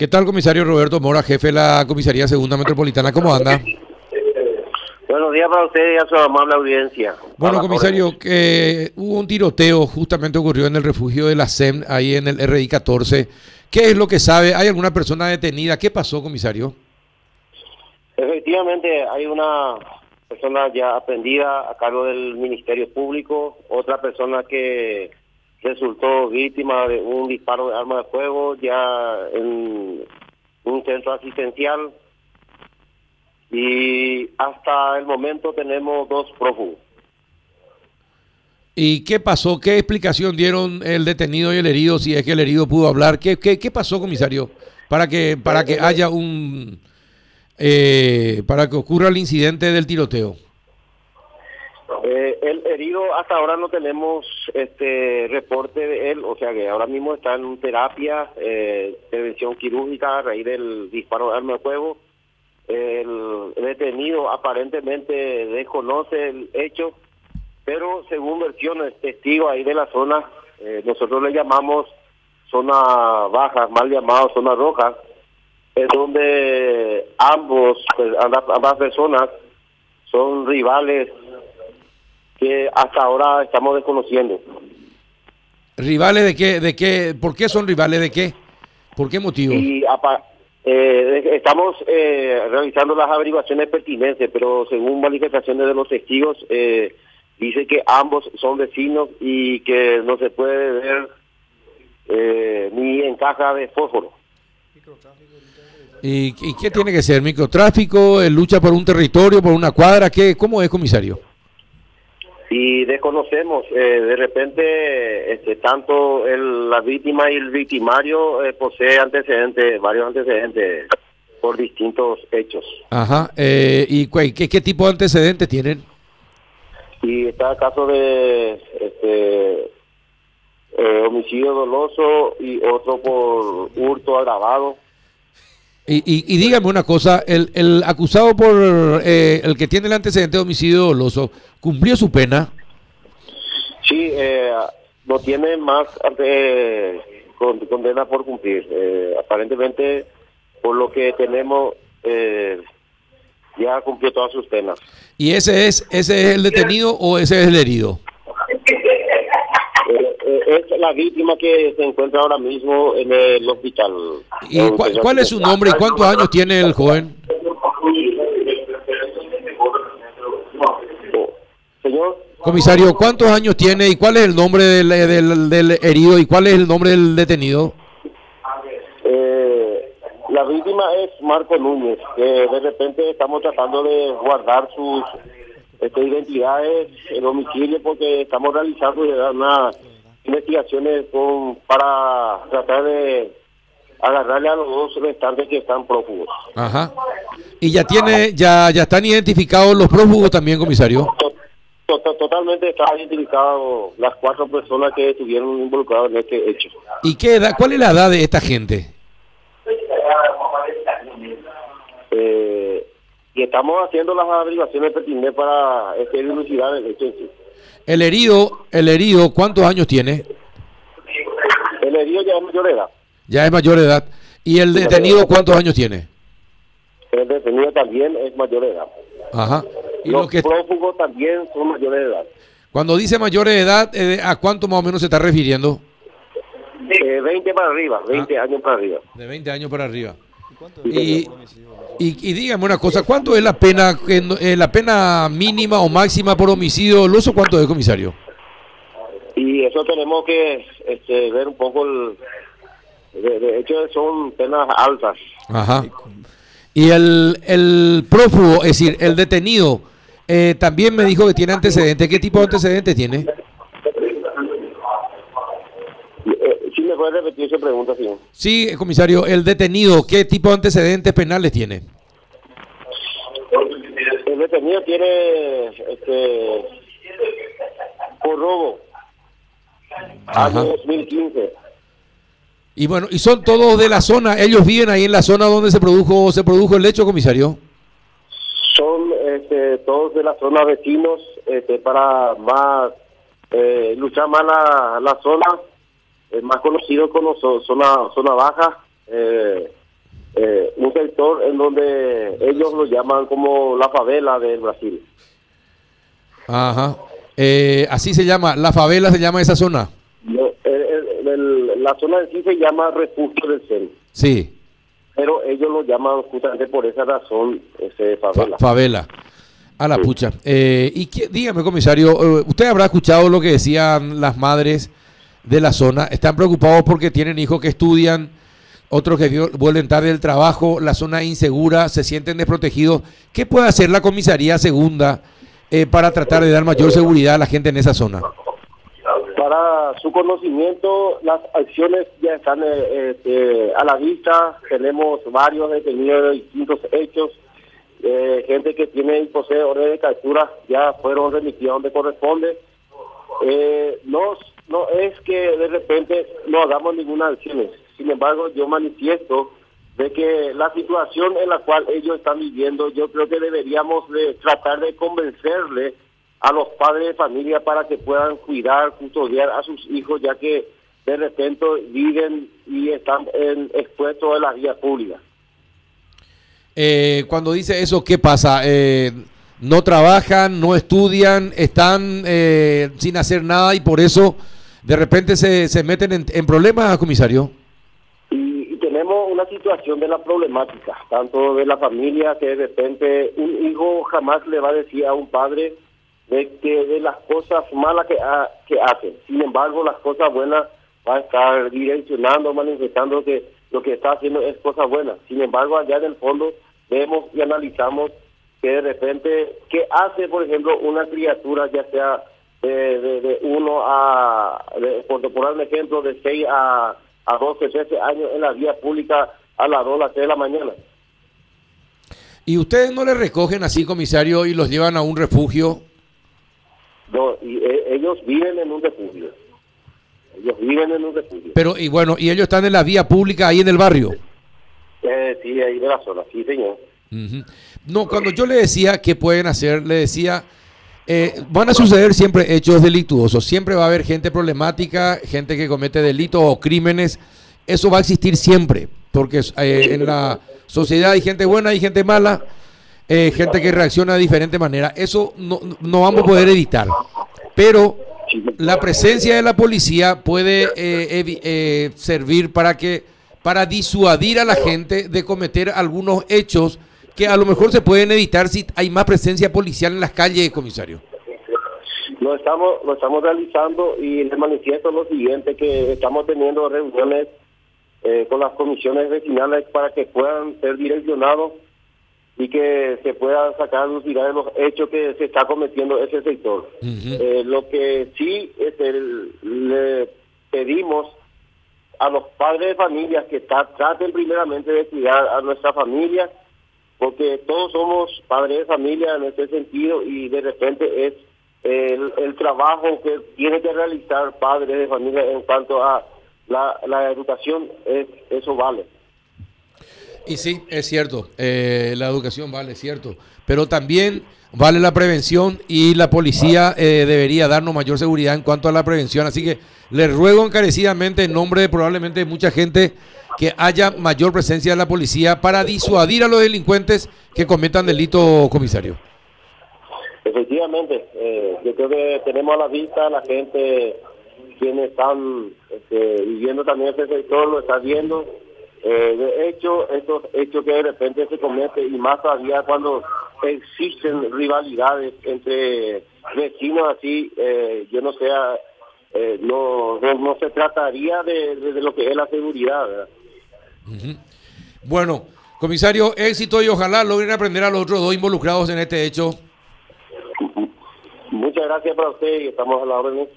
¿Qué tal, comisario Roberto Mora, jefe de la Comisaría Segunda Metropolitana? ¿Cómo anda? Buenos días para usted y a su amable audiencia. Bueno, comisario, que hubo un tiroteo, justamente ocurrió en el refugio de la SEM, ahí en el RI 14. ¿Qué es lo que sabe? ¿Hay alguna persona detenida? ¿Qué pasó, comisario? Efectivamente, hay una persona ya aprendida a cargo del Ministerio Público, otra persona que resultó víctima de un disparo de arma de fuego ya en un centro asistencial y hasta el momento tenemos dos prófugos. ¿Y qué pasó? ¿Qué explicación dieron el detenido y el herido? Si es que el herido pudo hablar. ¿Qué, qué, qué pasó, comisario? Para que, para que haya un... eh, para que ocurra el incidente del tiroteo. Eh, el herido hasta ahora no tenemos este reporte de él, o sea que ahora mismo está en terapia, eh, prevención quirúrgica a raíz del disparo de arma de fuego. El detenido aparentemente desconoce el hecho, pero según versiones testigos ahí de la zona, eh, nosotros le llamamos zona baja, mal llamado zona roja, es donde ambos, pues, ambas personas son rivales que hasta ahora estamos desconociendo. ¿Rivales de qué? ¿De qué? ¿Por qué son rivales de qué? ¿Por qué motivo? Y apa- eh, estamos eh, realizando las averiguaciones pertinentes, pero según manifestaciones de los testigos, eh, dice que ambos son vecinos y que no se puede ver eh, ni en caja de fósforo. ¿Y, y qué tiene que ser? ¿Microtráfico? eh, ¿Lucha por un territorio, por una cuadra? ¿Qué, ¿Cómo es, comisario? Y desconocemos, eh, de repente, este, tanto el, la víctima y el victimario eh, posee antecedentes, varios antecedentes por distintos hechos. Ajá. eh, ¿Y qué, qué tipo de antecedentes tienen? Y está el caso de este, eh, homicidio doloso y otro por hurto agravado. Y, y, y dígame una cosa, el, el acusado por eh, el que tiene el antecedente de homicidio doloso, ¿cumplió su pena? Sí, eh, no tiene más eh, con- condena por cumplir. Eh, aparentemente, por lo que tenemos, eh, ya cumplió todas sus penas. ¿Y ese es ese es el detenido o ese es el herido? La víctima que se encuentra ahora mismo en el hospital. ¿Y cuál, cuál es su nombre y cuántos años tiene el joven? Señor, Comisario, ¿cuántos años tiene y cuál es el nombre del, del- del herido y cuál es el nombre del detenido? eh, la víctima es Marco Núñez, que de repente estamos tratando de guardar sus este, identidades, el domicilio, porque estamos realizando ya unas investigaciones con, para tratar de agarrarle a los dos restantes que están prófugos. Ajá. Y ya tiene, ya, ya están identificados los prófugos también, comisario. To- to- Totalmente están identificados las cuatro personas que estuvieron involucradas en este hecho. ¿Y qué edad, cuál es la edad de esta gente? Eh, y estamos haciendo las averiguaciones pertinentes para este, dilucidar el hecho. El herido, el herido, ¿cuántos años tiene? El herido ya es mayor de edad. Ya es mayor de edad. ¿Y el detenido cuántos años tiene? El detenido también es mayor de edad. Ajá. Y Los lo que, prófugos también son mayores de edad. cuando dice mayores de edad, eh, ¿a cuánto más o menos se está refiriendo? Eh, 20 para arriba, 20 años para arriba. De 20 años para arriba. Y, y, y dígame una cosa, ¿cuánto es la pena, eh, la pena mínima o máxima por homicidio doloso? ¿Cuánto es, comisario? Y eso tenemos que este, ver un poco el... De, de hecho, son penas altas. Ajá. Y el, el prófugo, es decir, el detenido, eh, también me dijo que tiene antecedentes. ¿Qué tipo de antecedentes tiene? ¿Sí me puede repetir esa pregunta, señor? Sí, eh, comisario, el detenido, ¿qué tipo de antecedentes penales tiene? El detenido tiene este, por robo, año Ajá. 2015. Y bueno, y son todos de la zona, ellos viven ahí en la zona donde se produjo se produjo el hecho, comisario. Son este, todos de la zona vecinos este, para más eh, luchar más la, la zona, eh, más conocido como zo- zona, zona baja. eh, sector en donde ellos lo llaman como la favela del Brasil. Ajá. Eh, así se llama, la favela se llama esa zona. No, el- el- el- la zona en sí se llama Refugio del Cen, Sí, pero ellos lo llaman justamente por esa razón ese fa- favela. favela. A la Sí. pucha. Eh, y qué- dígame, comisario, eh, usted habrá escuchado lo que decían las madres de la zona. Están preocupados porque tienen hijos que estudian, otros que vuelven tarde del trabajo, la zona insegura, se sienten desprotegidos. ¿Qué puede hacer la comisaría segunda eh, para tratar de dar mayor seguridad a la gente en esa zona? Para su conocimiento, las acciones ya están eh, este, a la vista. Tenemos varios detenidos de distintos hechos. Eh, gente que tiene y posee orden de captura ya fueron remitidos donde corresponde. Eh, no, no es que de repente no hagamos ninguna acción. Sin embargo, yo manifiesto de que la situación en la cual ellos están viviendo, yo creo que deberíamos de tratar de convencerle a los padres de familia para que puedan cuidar, custodiar a sus hijos, ya que de repente viven y están en- expuestos en las vías públicas. Eh, cuando dice eso, ¿qué pasa? Eh, no trabajan, no estudian, están eh, sin hacer nada y por eso de repente se, se meten en, en problemas, comisario. Y, y tenemos una situación de la problemática, tanto de la familia que de repente un hijo jamás le va a decir a un padre de que de las cosas malas que, ha- que hacen. Sin embargo, las cosas buenas va a estar direccionando, manifestando que lo que está haciendo es cosa buena. Sin embargo, allá en el fondo vemos y analizamos que de repente, ¿qué hace, por ejemplo, una criatura, ya sea de, uno a, de- por poner un ejemplo, de 6 a, a 12, 13 años en la vía pública a las 2, las 3 de la mañana? ¿Y ustedes no le recogen así, comisario, y los llevan a un refugio? No, y eh, ellos viven en un refugio. Ellos viven en un refugio. Pero, y bueno, y ellos están en la vía pública ahí en el barrio. Eh, sí, ahí de la zona, sí, señor. No, cuando yo le decía qué pueden hacer, le decía, eh, van a suceder siempre hechos delictuosos, siempre va a haber gente problemática, gente que comete delitos o crímenes, eso va a existir siempre, porque eh, en la sociedad hay gente buena y gente mala, eh, gente que reacciona de diferente manera, eso no, no vamos a poder evitar, pero la presencia de la policía puede eh, servir para que para disuadir a la gente de cometer algunos hechos que a lo mejor se pueden evitar si hay más presencia policial en las calles, comisario. Lo estamos, lo estamos realizando y les manifiesto lo siguiente, que estamos teniendo reuniones eh, con las comisiones vecinales para que puedan ser direccionados y que se puedan sacar luz de los hechos que se está cometiendo ese sector. Eh, lo que sí este, le pedimos a los padres de familias que ta- traten primeramente de cuidar a nuestra familia, porque todos somos padres de familia en ese sentido y de repente es el, trabajo que tiene que realizar padres de familia en cuanto a la, la educación, es, eso vale. Y sí, es cierto, eh, la educación vale, es cierto, pero también vale la prevención y la policía eh, debería darnos mayor seguridad en cuanto a la prevención. Así que les ruego encarecidamente en nombre de probablemente mucha gente que haya mayor presencia de la policía para disuadir a los delincuentes que cometan delito, comisario. Efectivamente, eh, yo creo que tenemos a la vista a la gente quienes están este, viviendo también este sector, lo está viendo. Eh, de hecho, estos hechos que de repente se cometen y más todavía cuando existen rivalidades entre vecinos así, eh, yo no sé, eh, no, no, se trataría de- de lo que es la seguridad. ¿verdad? Bueno, comisario, éxito y ojalá logren aprender a los otros dos involucrados en este hecho. Muchas gracias para usted y estamos a la orden.